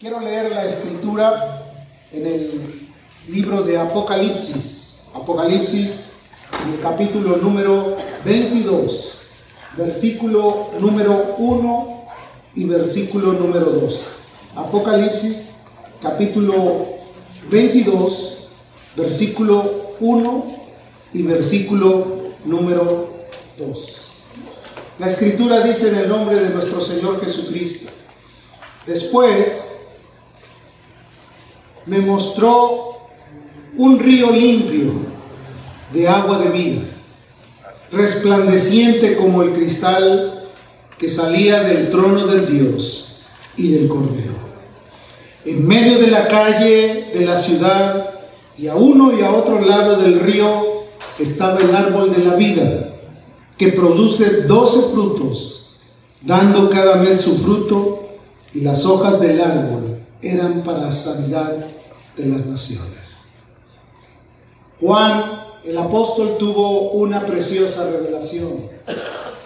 Quiero leer la escritura en el libro de Apocalipsis. Apocalipsis, el capítulo número 22, versículo número 1 y versículo número 2. Apocalipsis, capítulo 22, versículo 1 y versículo número 2. La escritura dice en el nombre de nuestro Señor Jesucristo. Después me mostró un río limpio de agua de vida, resplandeciente como el cristal que salía del trono del Dios y del Cordero. En medio de la calle de la ciudad y a uno y a otro lado del río estaba el árbol de la vida, que produce doce frutos, dando cada mes su fruto, y las hojas del árbol eran para la sanidad de las naciones. Juan, el apóstol, tuvo una preciosa revelación.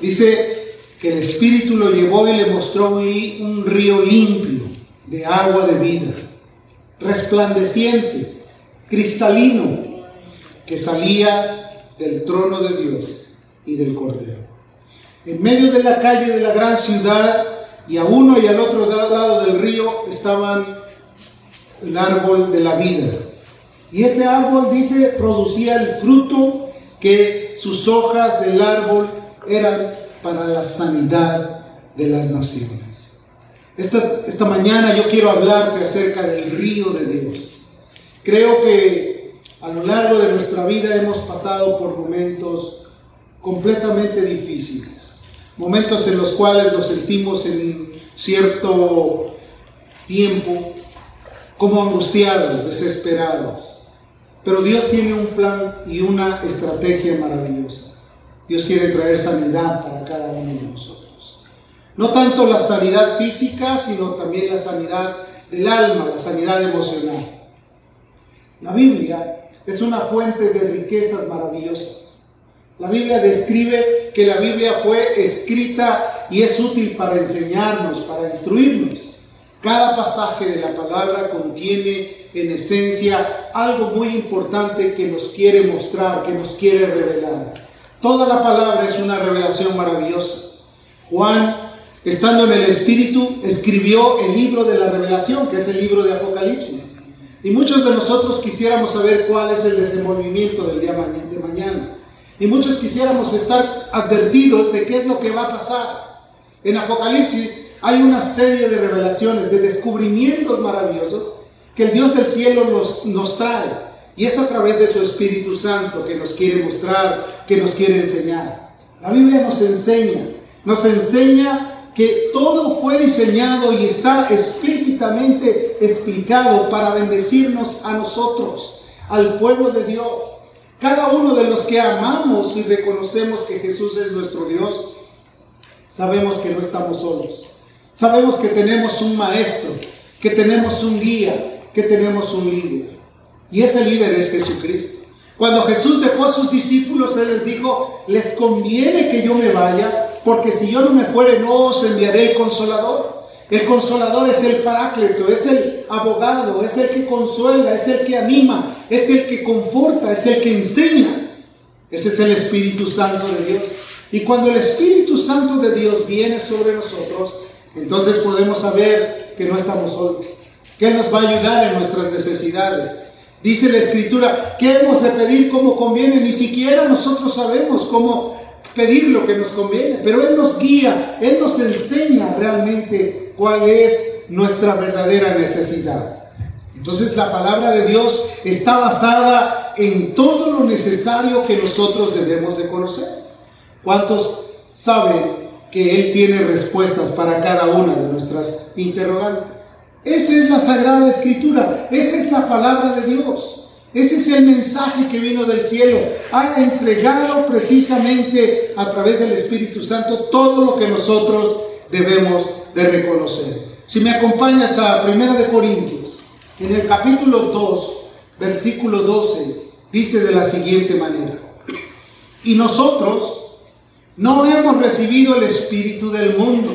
Dice que el Espíritu lo llevó y le mostró un río limpio de agua de vida, resplandeciente, cristalino, que salía del trono de Dios y del Cordero. En medio de la calle de la gran ciudad y a uno y al otro lado del río estaban el árbol de la vida. Y ese árbol, dice, producía el fruto que sus hojas del árbol eran para la sanidad de las naciones. Esta, esta mañana yo quiero hablarte acerca del río de Dios. Creo que a lo largo de nuestra vida hemos pasado por momentos completamente difíciles, momentos en los cuales nos sentimos en cierto tiempo como angustiados, desesperados. Pero Dios tiene un plan y una estrategia maravillosa. Dios quiere traer sanidad para cada uno de nosotros. No tanto la sanidad física, sino también la sanidad del alma, la sanidad emocional. La Biblia es una fuente de riquezas maravillosas. La Biblia describe que la Biblia fue escrita y es útil para enseñarnos, para instruirnos. Cada pasaje de la palabra contiene en esencia algo muy importante que nos quiere mostrar, que nos quiere revelar. Toda la palabra es una revelación maravillosa. Juan, estando en el Espíritu, escribió el libro de la revelación, que es el libro de Apocalipsis. Y muchos de nosotros quisiéramos saber cuál es el desenvolvimiento del día de mañana. Y muchos quisiéramos estar advertidos de qué es lo que va a pasar. En Apocalipsis hay una serie de revelaciones, de descubrimientos maravillosos que el Dios del cielo nos, nos trae. Y es a través de su Espíritu Santo que nos quiere mostrar, que nos quiere enseñar. La Biblia nos enseña, nos enseña que todo fue diseñado y está explícitamente explicado para bendecirnos a nosotros, al pueblo de Dios. Cada uno de los que amamos y reconocemos que Jesús es nuestro Dios, sabemos que no estamos solos. Sabemos que tenemos un maestro, que tenemos un guía, que tenemos un líder. Y ese líder es Jesucristo. Cuando Jesús dejó a sus discípulos, Él les dijo, les conviene que yo me vaya, porque si yo no me fuere, no os enviaré el consolador. El consolador es el paráclito, es el abogado, es el que consuela, es el que anima, es el que conforta, es el que enseña. Ese es el Espíritu Santo de Dios. Y cuando el Espíritu Santo de Dios viene sobre nosotros, entonces podemos saber que no estamos solos, que nos va a ayudar en nuestras necesidades. Dice la Escritura, ¿qué hemos de pedir como conviene? Ni siquiera nosotros sabemos cómo pedir lo que nos conviene, pero Él nos guía, Él nos enseña realmente cuál es nuestra verdadera necesidad. Entonces la palabra de Dios está basada en todo lo necesario que nosotros debemos de conocer. ¿Cuántos saben que Él tiene respuestas para cada una de nuestras interrogantes. Esa es la Sagrada Escritura, esa es la palabra de Dios, ese es el mensaje que vino del cielo. Ha entregado precisamente a través del Espíritu Santo todo lo que nosotros debemos de reconocer. Si me acompañas a Primera de Corintios, en el capítulo 2, versículo 12, dice de la siguiente manera, y nosotros, no hemos recibido el Espíritu del mundo,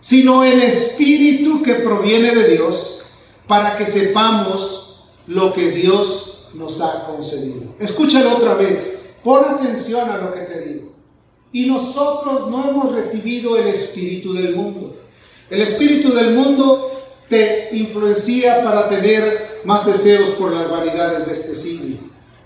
sino el Espíritu que proviene de Dios, para que sepamos lo que Dios nos ha concedido. Escúchalo otra vez, pon atención a lo que te digo. Y nosotros no hemos recibido el espíritu del mundo. El espíritu del mundo te influencia para tener más deseos por las vanidades de este siglo,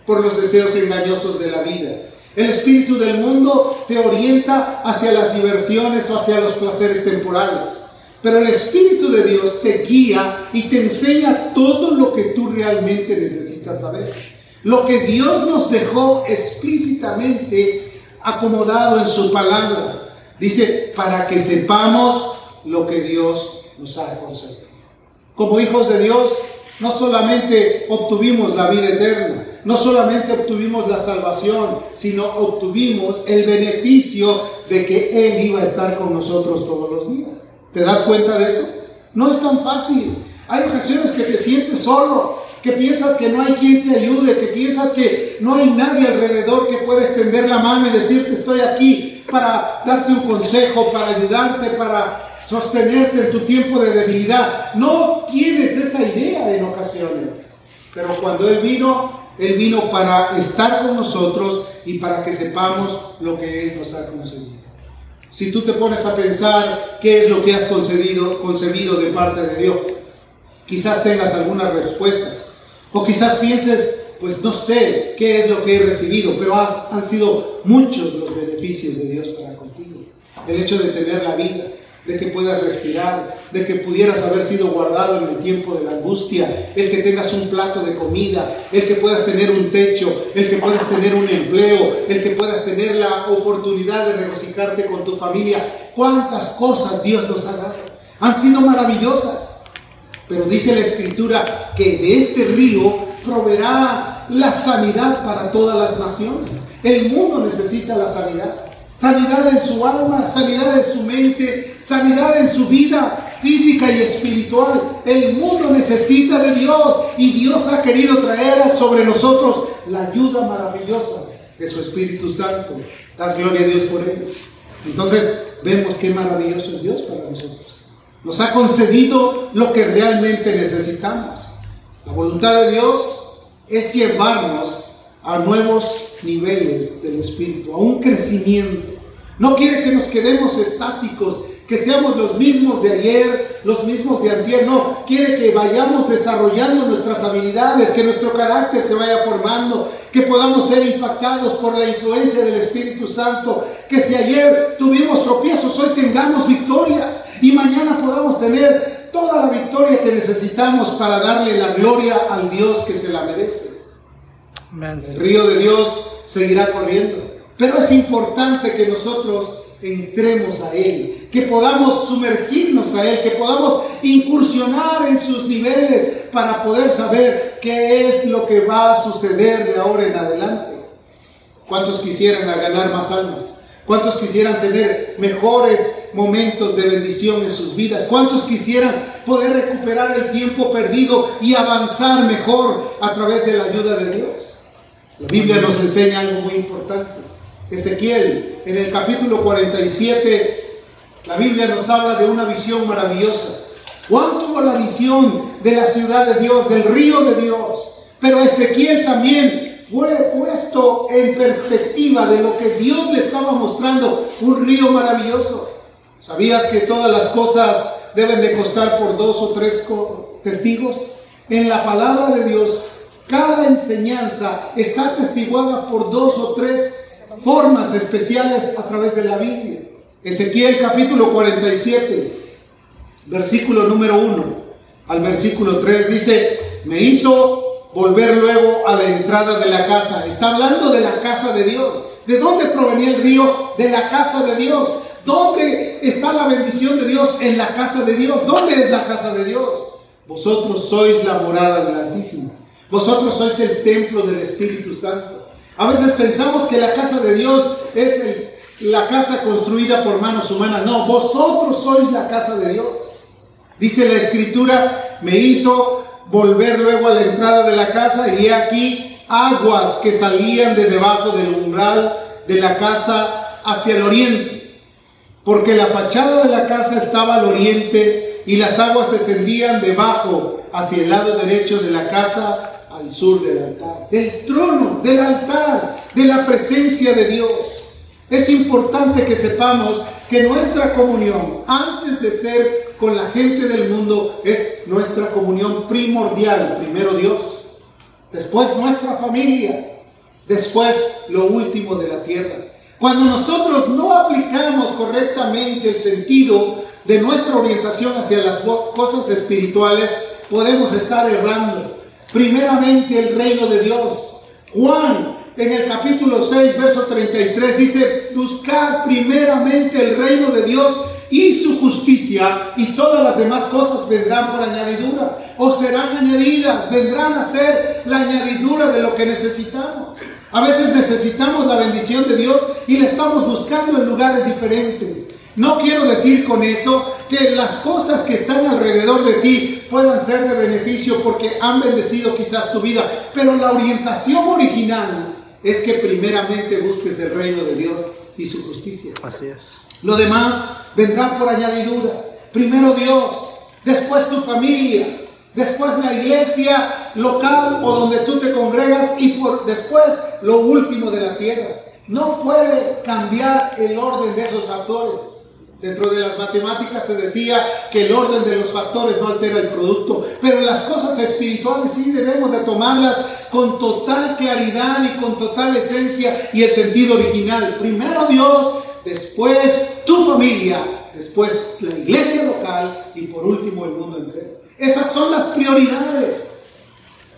por los deseos engañosos de la vida. El espíritu del mundo te orienta hacia las diversiones o hacia los placeres temporales. Pero el Espíritu de Dios te guía y te enseña todo lo que tú realmente necesitas saber. Lo que Dios nos dejó explícitamente acomodado en su palabra. Dice, para que sepamos lo que Dios nos ha concedido. Como hijos de Dios, no solamente obtuvimos la vida eterna, no solamente obtuvimos la salvación, sino obtuvimos el beneficio de que Él iba a estar con nosotros todos los días. ¿Te das cuenta de eso? No es tan fácil. Hay ocasiones que te sientes solo, que piensas que no hay quien te ayude, que piensas que no hay nadie alrededor que pueda extender la mano y decirte estoy aquí para darte un consejo, para ayudarte, para sostenerte en tu tiempo de debilidad. No tienes esa idea en ocasiones. Pero cuando Él vino, Él vino para estar con nosotros y para que sepamos lo que Él nos ha concedido. Si tú te pones a pensar qué es lo que has concedido, concebido de parte de Dios, quizás tengas algunas respuestas. O quizás pienses, pues no sé qué es lo que he recibido, pero han sido muchos los beneficios de Dios para contigo. El hecho de tener la vida, de que puedas respirar, de que pudieras haber sido guardado en el tiempo de la angustia, el que tengas un plato de comida, el que puedas tener un techo, el que puedas tener un empleo, el que puedas tener la oportunidad de regocijarte con tu familia. ¿Cuántas cosas Dios nos ha dado? Han sido maravillosas. Pero dice la escritura que de este río proveerá la sanidad para todas las naciones. El mundo necesita la sanidad sanidad en su alma, sanidad en su mente, sanidad en su vida física y espiritual. El mundo necesita de Dios y Dios ha querido traer sobre nosotros la ayuda maravillosa de su Espíritu Santo. Das gloria a Dios por ello. Entonces vemos qué maravilloso es Dios para nosotros. Nos ha concedido lo que realmente necesitamos. La voluntad de Dios es llevarnos a nuevos niveles del Espíritu, a un crecimiento. No quiere que nos quedemos estáticos, que seamos los mismos de ayer, los mismos de ayer. No, quiere que vayamos desarrollando nuestras habilidades, que nuestro carácter se vaya formando, que podamos ser impactados por la influencia del Espíritu Santo. Que si ayer tuvimos tropiezos, hoy tengamos victorias y mañana podamos tener toda la victoria que necesitamos para darle la gloria al Dios que se la merece. El río de Dios seguirá corriendo. Pero es importante que nosotros entremos a Él, que podamos sumergirnos a Él, que podamos incursionar en sus niveles para poder saber qué es lo que va a suceder de ahora en adelante. ¿Cuántos quisieran ganar más almas? ¿Cuántos quisieran tener mejores momentos de bendición en sus vidas? ¿Cuántos quisieran poder recuperar el tiempo perdido y avanzar mejor a través de la ayuda de Dios? La Biblia nos enseña algo muy importante. Ezequiel, en el capítulo 47, la Biblia nos habla de una visión maravillosa. Juan tuvo la visión de la ciudad de Dios, del río de Dios. Pero Ezequiel también fue puesto en perspectiva de lo que Dios le estaba mostrando, un río maravilloso. ¿Sabías que todas las cosas deben de costar por dos o tres testigos? En la palabra de Dios cada enseñanza está atestiguada por dos o tres formas especiales a través de la Biblia. Ezequiel capítulo 47, versículo número 1 al versículo 3 dice, me hizo volver luego a la entrada de la casa. Está hablando de la casa de Dios. ¿De dónde provenía el río? De la casa de Dios. ¿Dónde está la bendición de Dios? En la casa de Dios. ¿Dónde es la casa de Dios? Vosotros sois la morada del Altísimo. Vosotros sois el templo del Espíritu Santo. A veces pensamos que la casa de Dios es la casa construida por manos humanas. No, vosotros sois la casa de Dios. Dice la escritura, me hizo volver luego a la entrada de la casa y he aquí aguas que salían de debajo del umbral de la casa hacia el oriente. Porque la fachada de la casa estaba al oriente y las aguas descendían debajo hacia el lado derecho de la casa al sur del altar, del trono, del altar, de la presencia de Dios. Es importante que sepamos que nuestra comunión, antes de ser con la gente del mundo, es nuestra comunión primordial. Primero Dios, después nuestra familia, después lo último de la tierra. Cuando nosotros no aplicamos correctamente el sentido de nuestra orientación hacia las cosas espirituales, podemos estar errando. Primeramente el reino de Dios. Juan en el capítulo 6, verso 33 dice, buscad primeramente el reino de Dios y su justicia y todas las demás cosas vendrán por añadidura o serán añadidas, vendrán a ser la añadidura de lo que necesitamos. A veces necesitamos la bendición de Dios y la estamos buscando en lugares diferentes. No quiero decir con eso que las cosas que están alrededor de ti puedan ser de beneficio porque han bendecido quizás tu vida, pero la orientación original es que primeramente busques el reino de Dios y su justicia. Así es. Lo demás vendrá por añadidura. Primero Dios, después tu familia, después la iglesia local o donde tú te congregas y por después lo último de la tierra. No puede cambiar el orden de esos factores. Dentro de las matemáticas se decía que el orden de los factores no altera el producto, pero las cosas espirituales sí debemos de tomarlas con total claridad y con total esencia y el sentido original. Primero Dios, después tu familia, después la iglesia local y por último el mundo entero. Esas son las prioridades.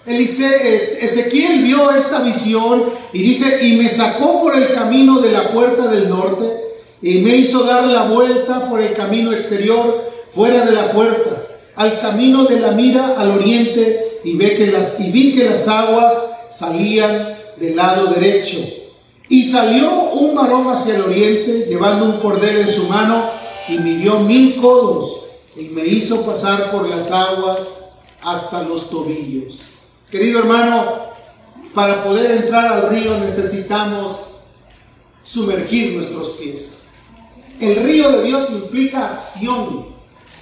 Ezequiel vio esta visión y dice, y me sacó por el camino de la puerta del norte y me hizo dar la vuelta por el camino exterior, fuera de la puerta, al camino de la mira al oriente, y, ve que las, y vi que las aguas salían del lado derecho. Y salió un varón hacia el oriente, llevando un cordel en su mano, y midió mil codos, y me hizo pasar por las aguas hasta los tobillos. Querido hermano, para poder entrar al río necesitamos sumergir nuestros pies. El río de Dios implica acción.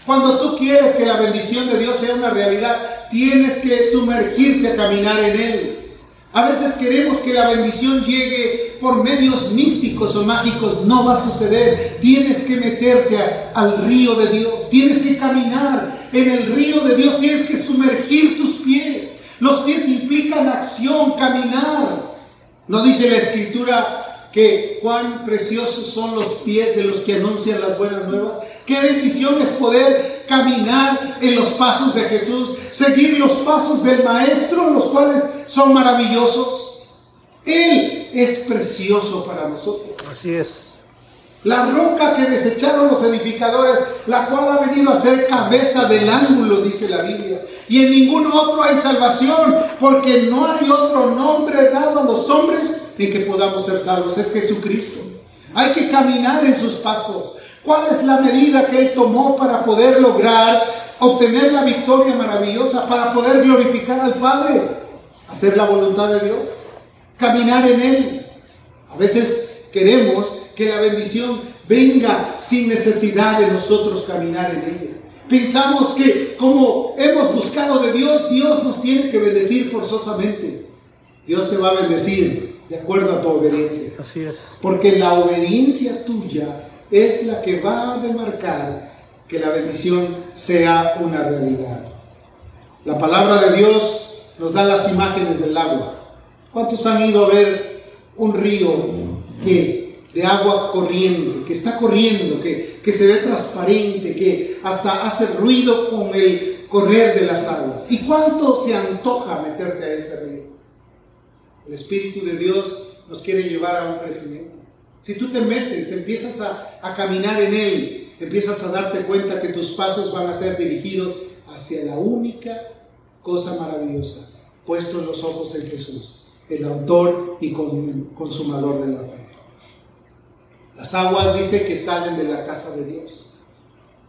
Cuando tú quieres que la bendición de Dios sea una realidad, tienes que sumergirte a caminar en él. A veces queremos que la bendición llegue por medios místicos o mágicos. No va a suceder. Tienes que meterte al río de Dios. Tienes que caminar en el río de Dios. Tienes que sumergir tus pies. Los pies implican acción, caminar. ¿No dice la escritura que cuán preciosos son los pies de los que anuncian las buenas nuevas. Qué bendición es poder caminar en los pasos de Jesús, seguir los pasos del Maestro, los cuales son maravillosos. Él es precioso para nosotros. Así es. La roca que desecharon los edificadores, la cual ha venido a ser cabeza del ángulo, dice la Biblia. Y en ningún otro hay salvación, porque no hay otro nombre dado a los hombres en que podamos ser salvos. Es Jesucristo. Hay que caminar en sus pasos. ¿Cuál es la medida que Él tomó para poder lograr obtener la victoria maravillosa, para poder glorificar al Padre? Hacer la voluntad de Dios. Caminar en Él. A veces queremos que la bendición venga sin necesidad de nosotros caminar en ella. Pensamos que como hemos buscado de Dios, Dios nos tiene que bendecir forzosamente. Dios te va a bendecir de acuerdo a tu obediencia. Así es. Porque la obediencia tuya es la que va a demarcar que la bendición sea una realidad. La palabra de Dios nos da las imágenes del agua. ¿Cuántos han ido a ver un río que de agua corriendo, que está corriendo, que, que se ve transparente, que hasta hace ruido con el correr de las aguas. ¿Y cuánto se antoja meterte a ese río? El Espíritu de Dios nos quiere llevar a un crecimiento. Si tú te metes, empiezas a, a caminar en Él, empiezas a darte cuenta que tus pasos van a ser dirigidos hacia la única cosa maravillosa, puestos los ojos en Jesús, el autor y consumador de la fe. Las aguas dice que salen de la casa de Dios,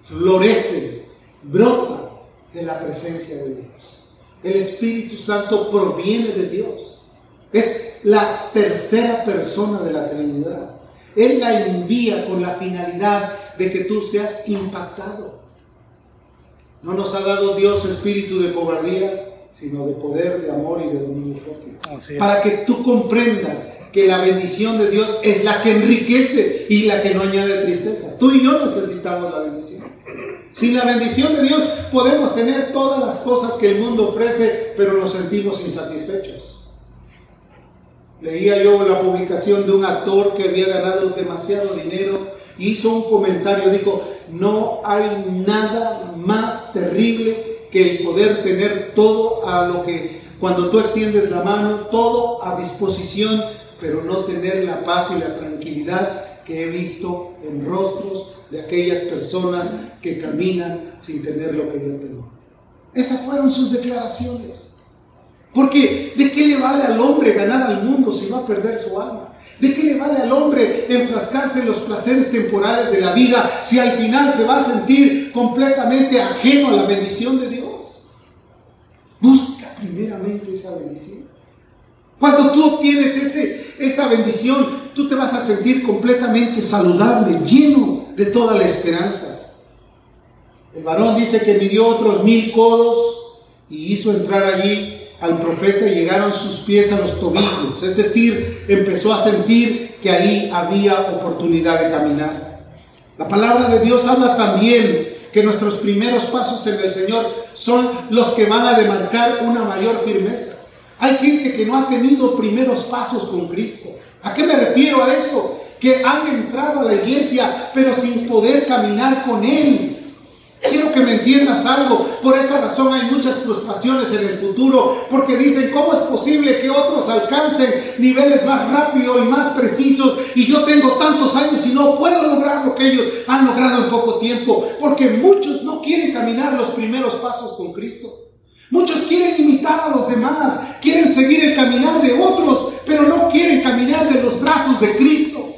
florecen, brotan de la presencia de Dios. El Espíritu Santo proviene de Dios. Es la tercera persona de la Trinidad. Él la envía con la finalidad de que tú seas impactado. No nos ha dado Dios espíritu de cobardía, sino de poder, de amor y de dominio propio. Para que tú comprendas que la bendición de Dios es la que enriquece y la que no añade tristeza. Tú y yo necesitamos la bendición. Sin la bendición de Dios podemos tener todas las cosas que el mundo ofrece, pero nos sentimos insatisfechos. Leía yo la publicación de un actor que había ganado demasiado dinero hizo un comentario, dijo, no hay nada más terrible que el poder tener todo a lo que cuando tú extiendes la mano, todo a disposición, pero no tener la paz y la tranquilidad que he visto en rostros de aquellas personas que caminan sin tener lo que yo tengo. Esas fueron sus declaraciones. Porque ¿de qué le vale al hombre ganar al mundo si va a perder su alma? ¿De qué le vale al hombre enfrascarse en los placeres temporales de la vida si al final se va a sentir completamente ajeno a la bendición de Dios? Busca primeramente esa bendición. Cuando tú obtienes ese, esa bendición, tú te vas a sentir completamente saludable, lleno de toda la esperanza. El varón dice que midió otros mil codos y hizo entrar allí al profeta y llegaron sus pies a los tobillos. Es decir, empezó a sentir que ahí había oportunidad de caminar. La palabra de Dios habla también que nuestros primeros pasos en el Señor son los que van a demarcar una mayor firmeza. Hay gente que no ha tenido primeros pasos con Cristo. ¿A qué me refiero a eso? Que han entrado a la iglesia pero sin poder caminar con Él. Quiero que me entiendas algo. Por esa razón hay muchas frustraciones en el futuro, porque dicen, ¿cómo es posible que otros alcancen niveles más rápidos y más precisos y yo tengo tantos años y no puedo lograr lo que ellos han logrado en poco tiempo? Porque muchos no quieren caminar los primeros pasos con Cristo. Muchos quieren imitar a los demás, quieren seguir el caminar de otros, pero no quieren caminar de los brazos de Cristo.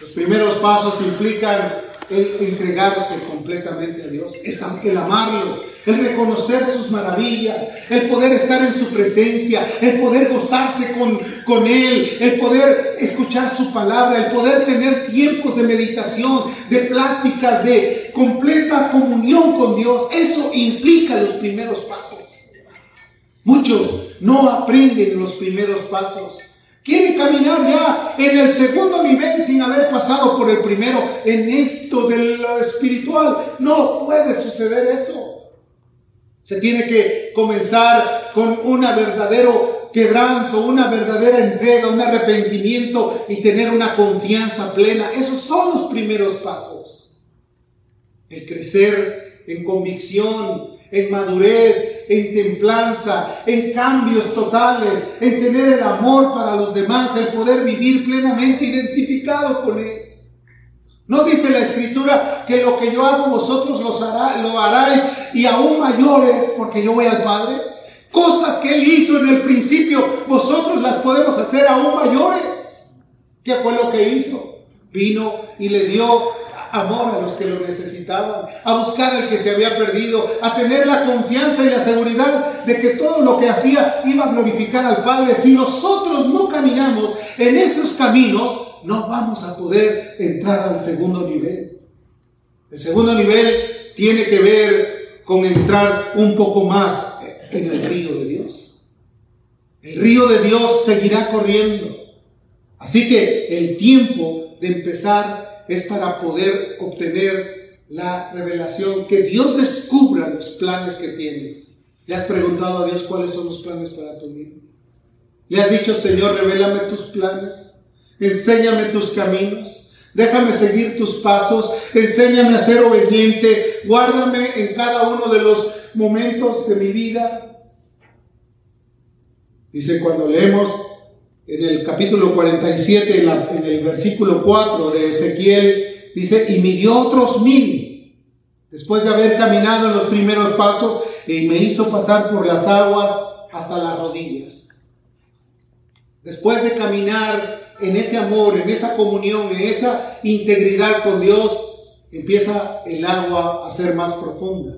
Los primeros pasos implican el entregarse completamente a Dios, es el amarlo, el reconocer sus maravillas, el poder estar en su presencia, el poder gozarse con, con Él, el poder escuchar su palabra, el poder tener tiempos de meditación, de pláticas, de completa comunión con Dios. Eso implica los primeros pasos. Muchos no aprenden los primeros pasos. Quieren caminar ya en el segundo nivel sin haber pasado por el primero en esto de lo espiritual. No puede suceder eso. Se tiene que comenzar con un verdadero quebranto, una verdadera entrega, un arrepentimiento y tener una confianza plena. Esos son los primeros pasos. El crecer en convicción, en madurez, en templanza, en cambios totales, en tener el amor para los demás, el poder vivir plenamente identificado con Él. ¿No dice la escritura que lo que yo hago vosotros hará, lo haráis y aún mayores porque yo voy al Padre? Cosas que Él hizo en el principio, vosotros las podemos hacer aún mayores. ¿Qué fue lo que hizo? Vino y le dio amor a los que lo necesitaban, a buscar al que se había perdido, a tener la confianza y la seguridad de que todo lo que hacía iba a glorificar al Padre. Si nosotros no caminamos en esos caminos, no vamos a poder entrar al segundo nivel. El segundo nivel tiene que ver con entrar un poco más en el río de Dios. El río de Dios seguirá corriendo. Así que el tiempo de empezar es para poder obtener la revelación, que Dios descubra los planes que tiene. ¿Le has preguntado a Dios cuáles son los planes para tu vida? ¿Le has dicho, Señor, revélame tus planes? Enséñame tus caminos. Déjame seguir tus pasos. Enséñame a ser obediente. Guárdame en cada uno de los momentos de mi vida. Dice cuando leemos en el capítulo 47, en, el versículo 4 de Ezequiel, dice, y midió otros mil, después de haber caminado en los primeros pasos, y me hizo pasar por las aguas hasta las rodillas. Después de caminar en ese amor, en esa comunión, en esa integridad con Dios, empieza el agua a ser más profunda.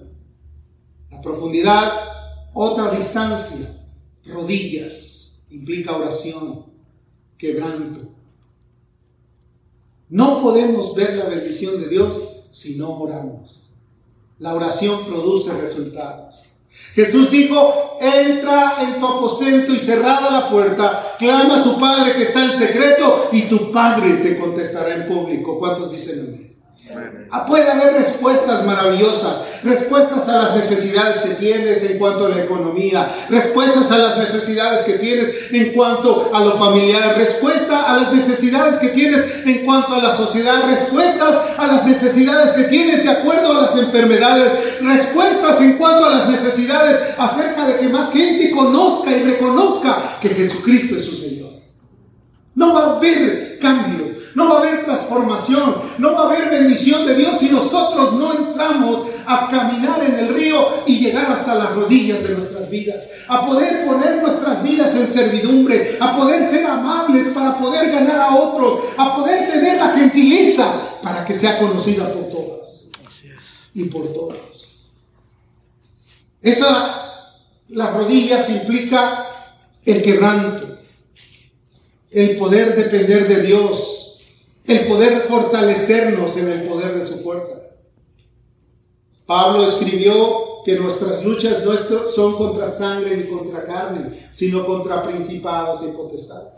La profundidad, otra distancia, rodillas implica oración, quebranto. No podemos ver la bendición de Dios si no oramos. La oración produce resultados. Jesús dijo, entra en tu aposento y cerrada la puerta, clama a tu Padre que está en secreto y tu Padre te contestará en público. ¿Cuántos dicen amén? Ah, puede haber respuestas maravillosas, respuestas a las necesidades que tienes en cuanto a la economía, respuestas a las necesidades que tienes en cuanto a lo familiar, respuesta a las necesidades que tienes en cuanto a la sociedad, respuestas a las necesidades que tienes de acuerdo a las enfermedades, respuestas en cuanto a las necesidades acerca de que más gente conozca y reconozca que Jesucristo es su Señor. No va a haber cambio no va a haber transformación, no va a haber bendición de Dios si nosotros no entramos a caminar en el río y llegar hasta las rodillas de nuestras vidas, a poder poner nuestras vidas en servidumbre, a poder ser amables para poder ganar a otros, a poder tener la gentileza para que sea conocida por todas y por todos. Esa, las rodillas implica el quebranto, el poder depender de Dios, el poder fortalecernos en el poder de su fuerza. Pablo escribió que nuestras luchas no son contra sangre ni contra carne, sino contra principados y potestades.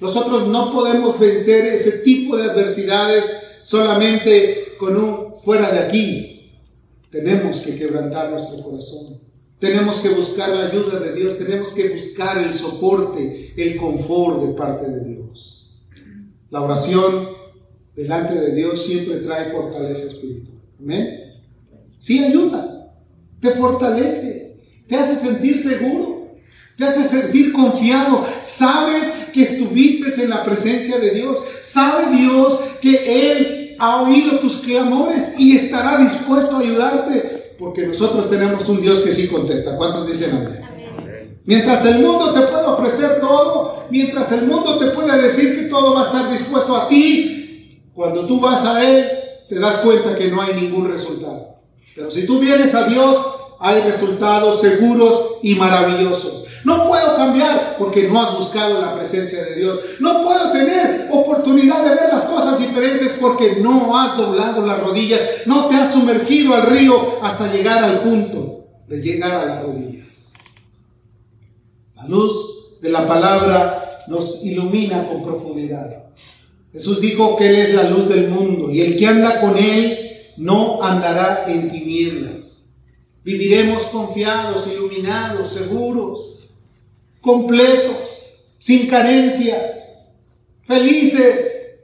Nosotros no podemos vencer ese tipo de adversidades solamente con un fuera de aquí. Tenemos que quebrantar nuestro corazón. Tenemos que buscar la ayuda de Dios. Tenemos que buscar el soporte, el confort de parte de Dios. La oración delante de Dios siempre trae fortaleza espiritual. Amén. Sí ayuda, te fortalece, te hace sentir seguro, te hace sentir confiado. Sabes que estuviste en la presencia de Dios. Sabe Dios que Él ha oído tus clamores y estará dispuesto a ayudarte. Porque nosotros tenemos un Dios que sí contesta. ¿Cuántos dicen amén? Mientras el mundo te puede ofrecer todo, mientras el mundo te puede decir que todo va a estar dispuesto a ti, cuando tú vas a Él, te das cuenta que no hay ningún resultado. Pero si tú vienes a Dios, hay resultados seguros y maravillosos. No puedo cambiar porque no has buscado la presencia de Dios. No puedo tener oportunidad de ver las cosas diferentes porque no has doblado las rodillas, no te has sumergido al río hasta llegar al punto de llegar a las rodillas. La luz de la palabra nos ilumina con profundidad. Jesús dijo que Él es la luz del mundo y el que anda con Él no andará en tinieblas. Viviremos confiados, iluminados, seguros, completos, sin carencias, felices.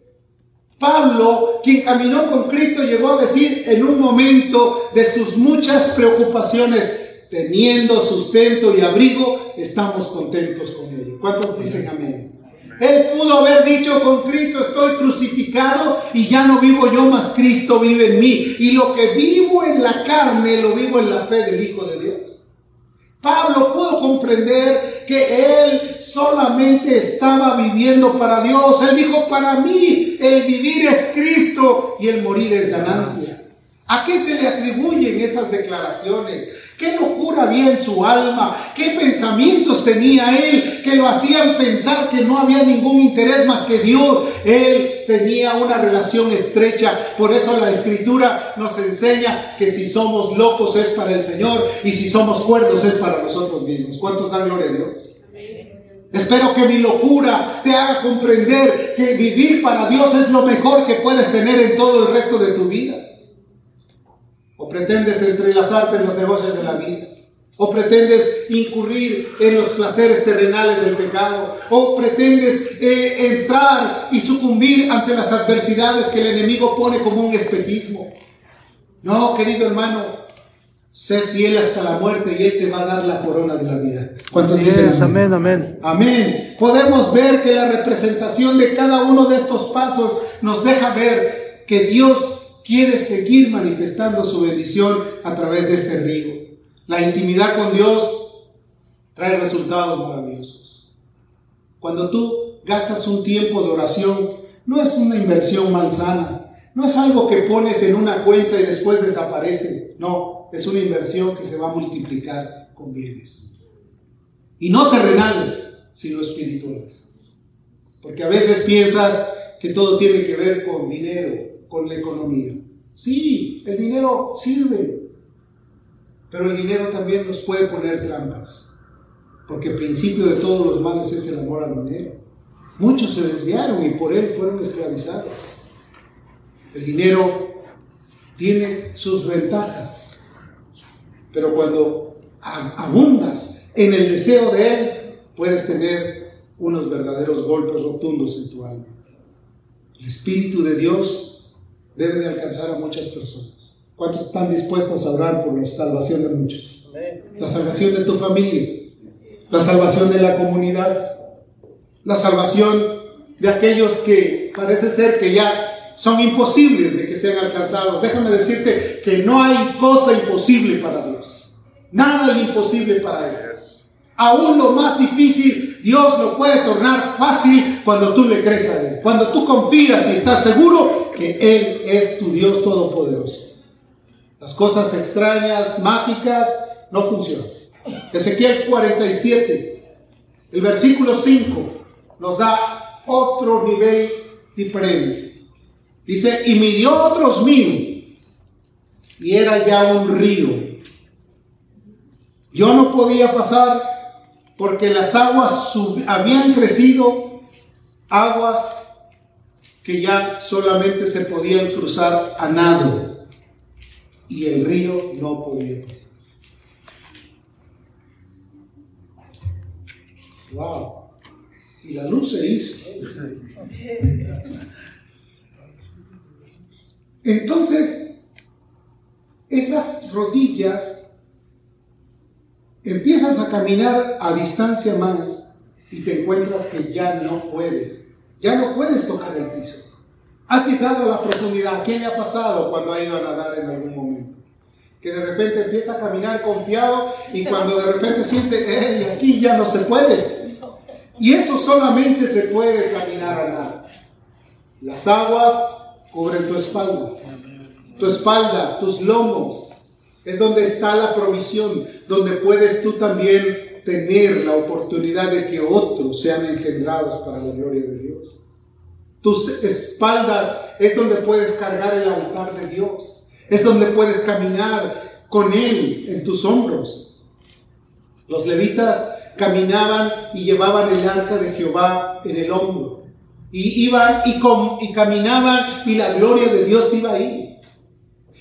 Pablo, quien caminó con Cristo, llegó a decir en un momento de sus muchas preocupaciones, teniendo sustento y abrigo, estamos contentos con ello. ¿Cuántos dicen amén? Él pudo haber dicho con Cristo estoy crucificado y ya no vivo yo, más Cristo vive en mí. Y lo que vivo en la carne lo vivo en la fe del Hijo de Dios. Pablo pudo comprender que él solamente estaba viviendo para Dios. Él dijo, para mí el vivir es Cristo y el morir es ganancia. ¿A qué se le atribuyen esas declaraciones? ¿Qué locura había en su alma? ¿Qué pensamientos tenía él que lo hacían pensar que no había ningún interés más que Dios? Él tenía una relación estrecha. Por eso la escritura nos enseña que si somos locos es para el Señor y si somos cuerdos es para nosotros mismos. ¿Cuántos dan gloria a Dios? Espero que mi locura te haga comprender que vivir para Dios es lo mejor que puedes tener en todo el resto de tu vida. ¿O pretendes entrelazarte en los negocios de la vida? ¿O pretendes incurrir en los placeres terrenales del pecado? ¿O pretendes eh, entrar y sucumbir ante las adversidades que el enemigo pone como un espejismo? No, querido hermano, sé fiel hasta la muerte y Él te va a dar la corona de la vida. ¿Cuántos dicen amén? Amén, amén. Amén. Podemos ver que la representación de cada uno de estos pasos nos deja ver que Dios quiere seguir manifestando su bendición a través de este río. La intimidad con Dios trae resultados maravillosos. Cuando tú gastas un tiempo de oración, no es una inversión malsana, no es algo que pones en una cuenta y después desaparece, no, es una inversión que se va a multiplicar con bienes. Y no terrenales, sino espirituales. Porque a veces piensas que todo tiene que ver con dinero, con la economía. Sí, el dinero sirve, Pero el dinero también nos puede poner trampas, porque el principio de todos los males es el amor al dinero. Muchos se desviaron y por él fueron esclavizados. El dinero tiene sus ventajas, pero cuando abundas en el deseo de él, puedes tener unos verdaderos golpes rotundos en tu alma. El Espíritu de Dios debe de alcanzar a muchas personas. ¿Cuántos están dispuestos a orar por la salvación de muchos? La salvación de tu familia, la salvación de la comunidad, la salvación de aquellos que parece ser que ya son imposibles de que sean alcanzados. Déjame decirte que no hay cosa imposible para Dios. Nada es imposible para Él. Aún lo más difícil, Dios lo puede tornar fácil cuando tú le crees a Él. Cuando tú confías y estás seguro que Él es tu Dios todopoderoso. Las cosas extrañas, mágicas, no funcionan. Ezequiel 47, el versículo 5, nos da otro nivel diferente. Dice, y midió otros mil, y era ya un río. Yo no podía pasar porque las aguas habían crecido, aguas que ya solamente se podían cruzar a nado y el río no podía pasar. Wow. Y la luz se hizo. Entonces, esas rodillas Empiezas a caminar a distancia más y te encuentras que ya no puedes, ya no puedes tocar el piso. Has llegado a la profundidad. ¿Qué le ha pasado cuando ha ido a nadar en algún momento? Que de repente empieza a caminar confiado y cuando de repente siente, hey, aquí ya no se puede. Y eso solamente se puede caminar a nada. Las aguas cubren tu espalda, tu espalda, tus lomos, es donde está la provisión, donde puedes tú también tener la oportunidad de que otros sean engendrados para la gloria de Dios. Tus espaldas es donde puedes cargar el altar de Dios. Es donde puedes caminar con Él en tus hombros. Los levitas caminaban y llevaban el arca de Jehová en el hombro. Y iban y, caminaban y la gloria de Dios iba ahí.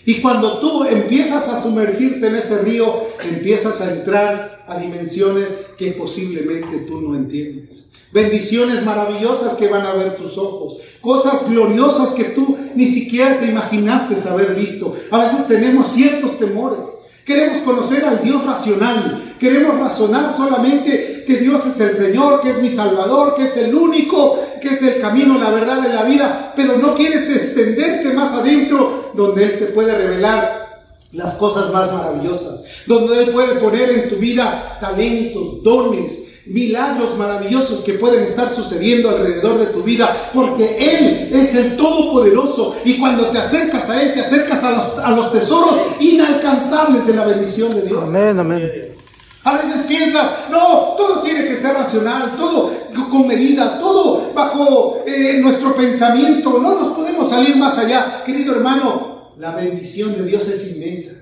Y cuando tú empiezas a sumergirte en ese río, empiezas a entrar a dimensiones que posiblemente tú no entiendes. Bendiciones maravillosas que van a ver tus ojos. Cosas gloriosas que tú ni siquiera te imaginaste haber visto. A veces tenemos ciertos temores. Queremos conocer al Dios racional. Queremos razonar solamente que Dios es el Señor, que es mi Salvador, que es el único, que es el camino, la verdad de la vida. Pero no quieres extenderte más adentro donde Él te puede revelar las cosas más maravillosas. Donde Él puede poner en tu vida talentos, dones, milagros maravillosos que pueden estar sucediendo alrededor de tu vida, porque Él es el Todopoderoso y cuando te acercas a Él, te acercas a los, a los tesoros inalcanzables de la bendición de Dios. Amén, amén. A veces piensa, no, todo tiene que ser racional, todo con medida, todo bajo eh, nuestro pensamiento, no nos podemos salir más allá. Querido hermano, la bendición de Dios es inmensa.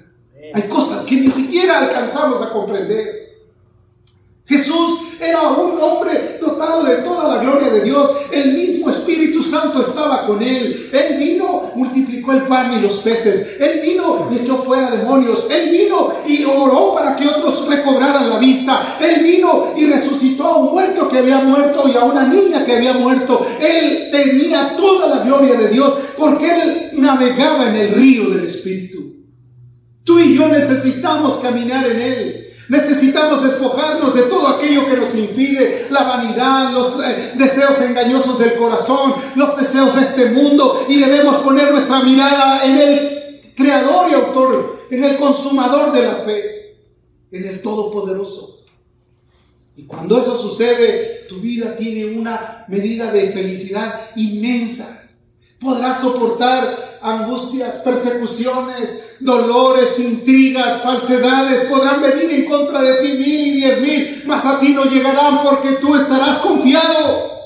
Hay cosas que ni siquiera alcanzamos a comprender. Jesús era un hombre dotado de toda la gloria de Dios. El mismo Espíritu Santo estaba con él. Él vino, multiplicó el pan y los peces. Él vino y echó fuera demonios. Él vino y oró para que otros recobraran la vista. Él vino y resucitó a un muerto que había muerto y a una niña que había muerto. Él tenía toda la gloria de Dios porque él navegaba en el río del Espíritu. Tú y yo necesitamos caminar en él. Necesitamos despojarnos de todo aquello que nos impide, la vanidad, los eh, deseos engañosos del corazón, los deseos de este mundo y debemos poner nuestra mirada en el creador y autor, en el consumador de la fe, en el todopoderoso. Y cuando eso sucede, tu vida tiene una medida de felicidad inmensa. Podrás soportar angustias, persecuciones, dolores, intrigas, falsedades podrán venir en contra de ti mil y diez mil, mas a ti no llegarán porque tú estarás confiado.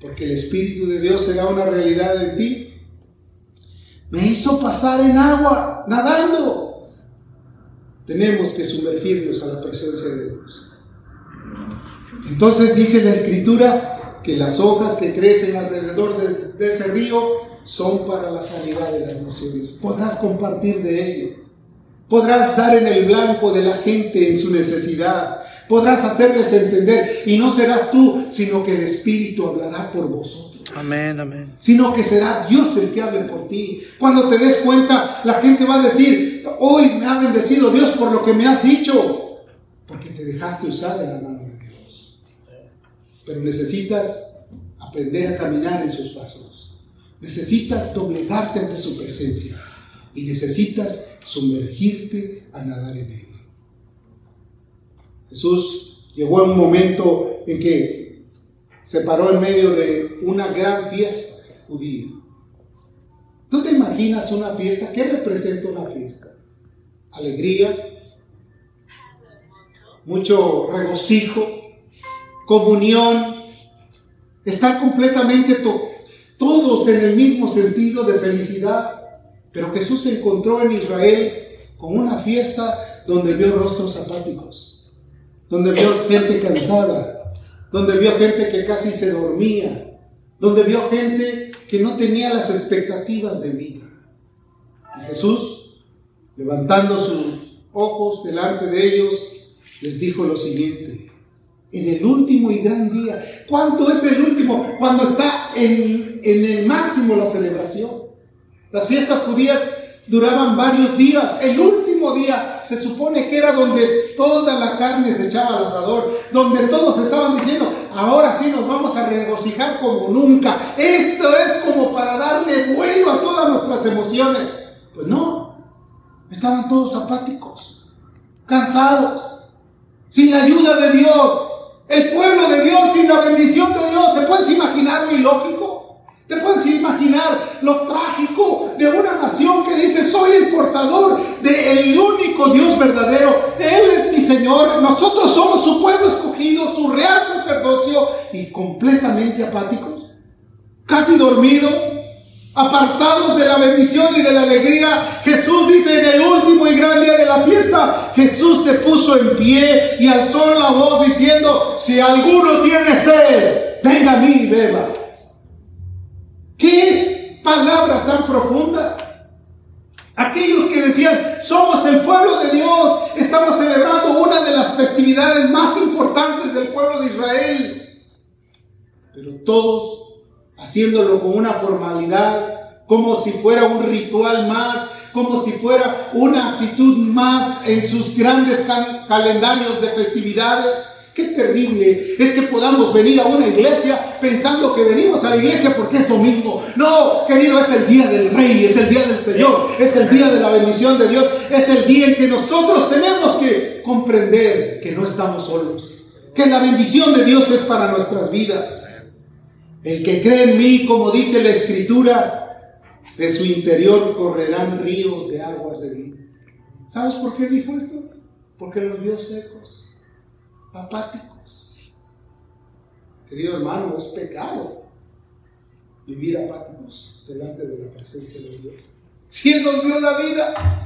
Porque el Espíritu de Dios será una realidad en ti. Me hizo pasar en agua, nadando. tenemos que sumergirnos a la presencia de Dios. Entonces dice la escritura que las hojas que crecen alrededor de, ese río son para la sanidad de las naciones. Podrás compartir de ello. Podrás dar en el blanco de la gente en su necesidad. Podrás hacerles entender. Y no serás tú, sino que el Espíritu hablará por vosotros. Amén, amén. Sino que será Dios el que hable por ti. Cuando te des cuenta, la gente va a decir, hoy me ha bendecido Dios por lo que me has dicho. Porque te dejaste usar en la mano de Dios. Pero necesitas aprender a caminar en sus pasos. Necesitas doblegarte ante su presencia. Y necesitas sumergirte a nadar en él. Jesús llegó a un momento en que se paró en medio de una gran fiesta judía. ¿Tú te imaginas una fiesta? ¿Qué representa una fiesta? Alegría, mucho regocijo, comunión, estar completamente en el mismo sentido de felicidad. Pero Jesús se encontró en Israel con una fiesta donde vio rostros apáticos, donde vio gente cansada, donde vio gente que casi se dormía, donde vio gente que no tenía las expectativas de vida. Y Jesús, levantando sus ojos delante de ellos, les dijo lo siguiente, en el último y gran día, ¿cuánto es el último? Cuando está en, en el máximo la celebración. Las fiestas judías duraban varios días. El último día se supone que era donde toda la carne se echaba al asador, donde todos estaban diciendo, ahora sí nos vamos a regocijar como nunca. Esto es como para darle vuelo a todas nuestras emociones. Pues no, estaban todos apáticos, cansados, sin la ayuda de Dios. El pueblo de Dios sin la bendición de Dios. ¿Te puedes imaginar lo ilógico? ¿Te puedes imaginar lo trágico de una nación que dice, soy el portador del único Dios verdadero? Él es mi Señor, nosotros somos su pueblo escogido, su real sacerdocio y completamente apáticos, casi dormidos, apartados de la bendición y de la alegría. Jesús dice en el último y gran día de la fiesta, Jesús se puso en pie y alzó la voz diciendo, si alguno tiene sed, venga a mí y beba. ¡Qué palabra tan profunda! Aquellos que decían, somos el pueblo de Dios, estamos celebrando una de las festividades más importantes del pueblo de Israel. Pero todos haciéndolo con una formalidad, como si fuera un ritual más, como si fuera una actitud más en sus grandes calendarios de festividades. Qué terrible es que podamos venir a una iglesia pensando que venimos a la iglesia porque es domingo. No, querido, es el día del Rey, es el día del Señor, es el día de la bendición de Dios, es el día en que nosotros tenemos que comprender que no estamos solos, que la bendición de Dios es para nuestras vidas. El que cree en mí, como dice la Escritura, de su interior correrán ríos de aguas de vida. ¿Sabes por qué dijo esto? Porque los vio secos apáticos. Querido hermano, es pecado vivir apáticos delante de la presencia de Dios. Si Él nos dio la vida,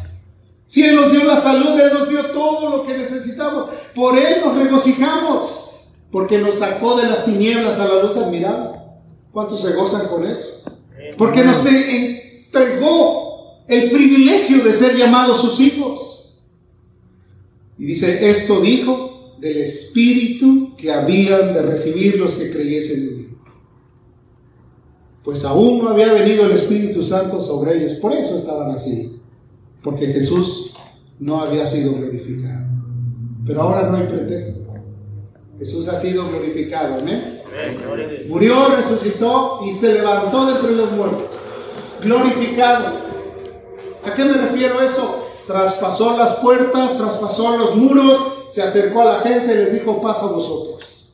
si Él nos dio la salud, Él nos dio todo lo que necesitamos. Por Él nos regocijamos, porque nos sacó de las tinieblas a la luz admirable. ¿Cuántos se gozan con eso? Porque nos entregó el privilegio de ser llamados sus hijos. Y dice, esto dijo del Espíritu que habían de recibir los que creyesen en mí. Pues aún no había venido el Espíritu Santo sobre ellos, por eso estaban así, porque Jesús no había sido glorificado. Pero ahora no hay pretexto. Jesús ha sido glorificado, amén. Murió, resucitó y se levantó de entre los muertos. Glorificado. ¿A qué me refiero eso? Traspasó las puertas, traspasó los muros, se acercó a la gente y les dijo, pasa a vosotros.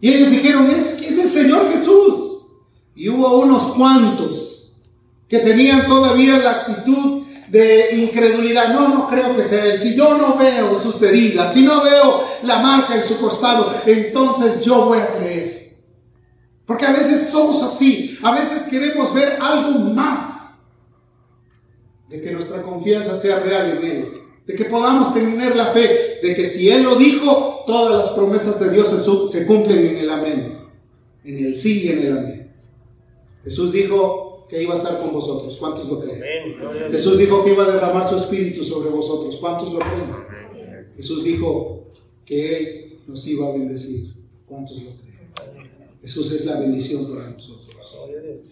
Y ellos dijeron, es es el Señor Jesús. Y hubo unos cuantos que tenían todavía la actitud de incredulidad. No, no creo que sea Él. Si yo no veo sus heridas, si no veo la marca en su costado, entonces yo voy a creer. Porque a veces somos así. A veces queremos ver algo más de que nuestra confianza sea real en Él. De que podamos tener la fe de que si Él lo dijo, todas las promesas de Dios se, cumplen en el amén. En el sí y en el amén. Jesús dijo que iba a estar con vosotros. ¿Cuántos lo creen? Jesús dijo que iba a derramar su espíritu sobre vosotros. ¿Cuántos lo creen? Jesús dijo que Él nos iba a bendecir. ¿Cuántos lo creen? Jesús es la bendición para nosotros.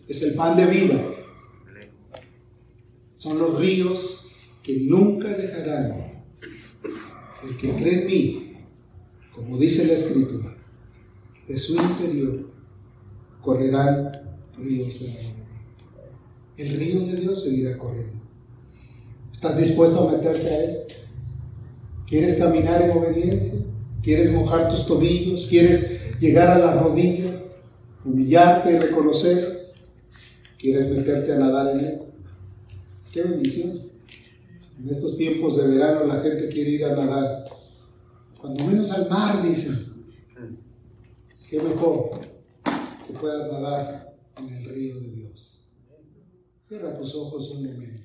Es el pan de vida. Son los ríos que nunca dejarán. El que cree en mí, como dice la Escritura, de su interior correrán ríos de agua. El río de Dios seguirá corriendo. ¿Estás dispuesto a meterte a Él? ¿Quieres caminar en obediencia? ¿Quieres mojar tus tobillos? ¿Quieres llegar a las rodillas? ¿Humillarte y reconocer? ¿Quieres meterte a nadar en Él? ¡Qué bendición! En estos tiempos de verano la gente quiere ir a nadar. Cuando menos al mar, dicen. Qué mejor que puedas nadar en el río de Dios. Cierra tus ojos un momento.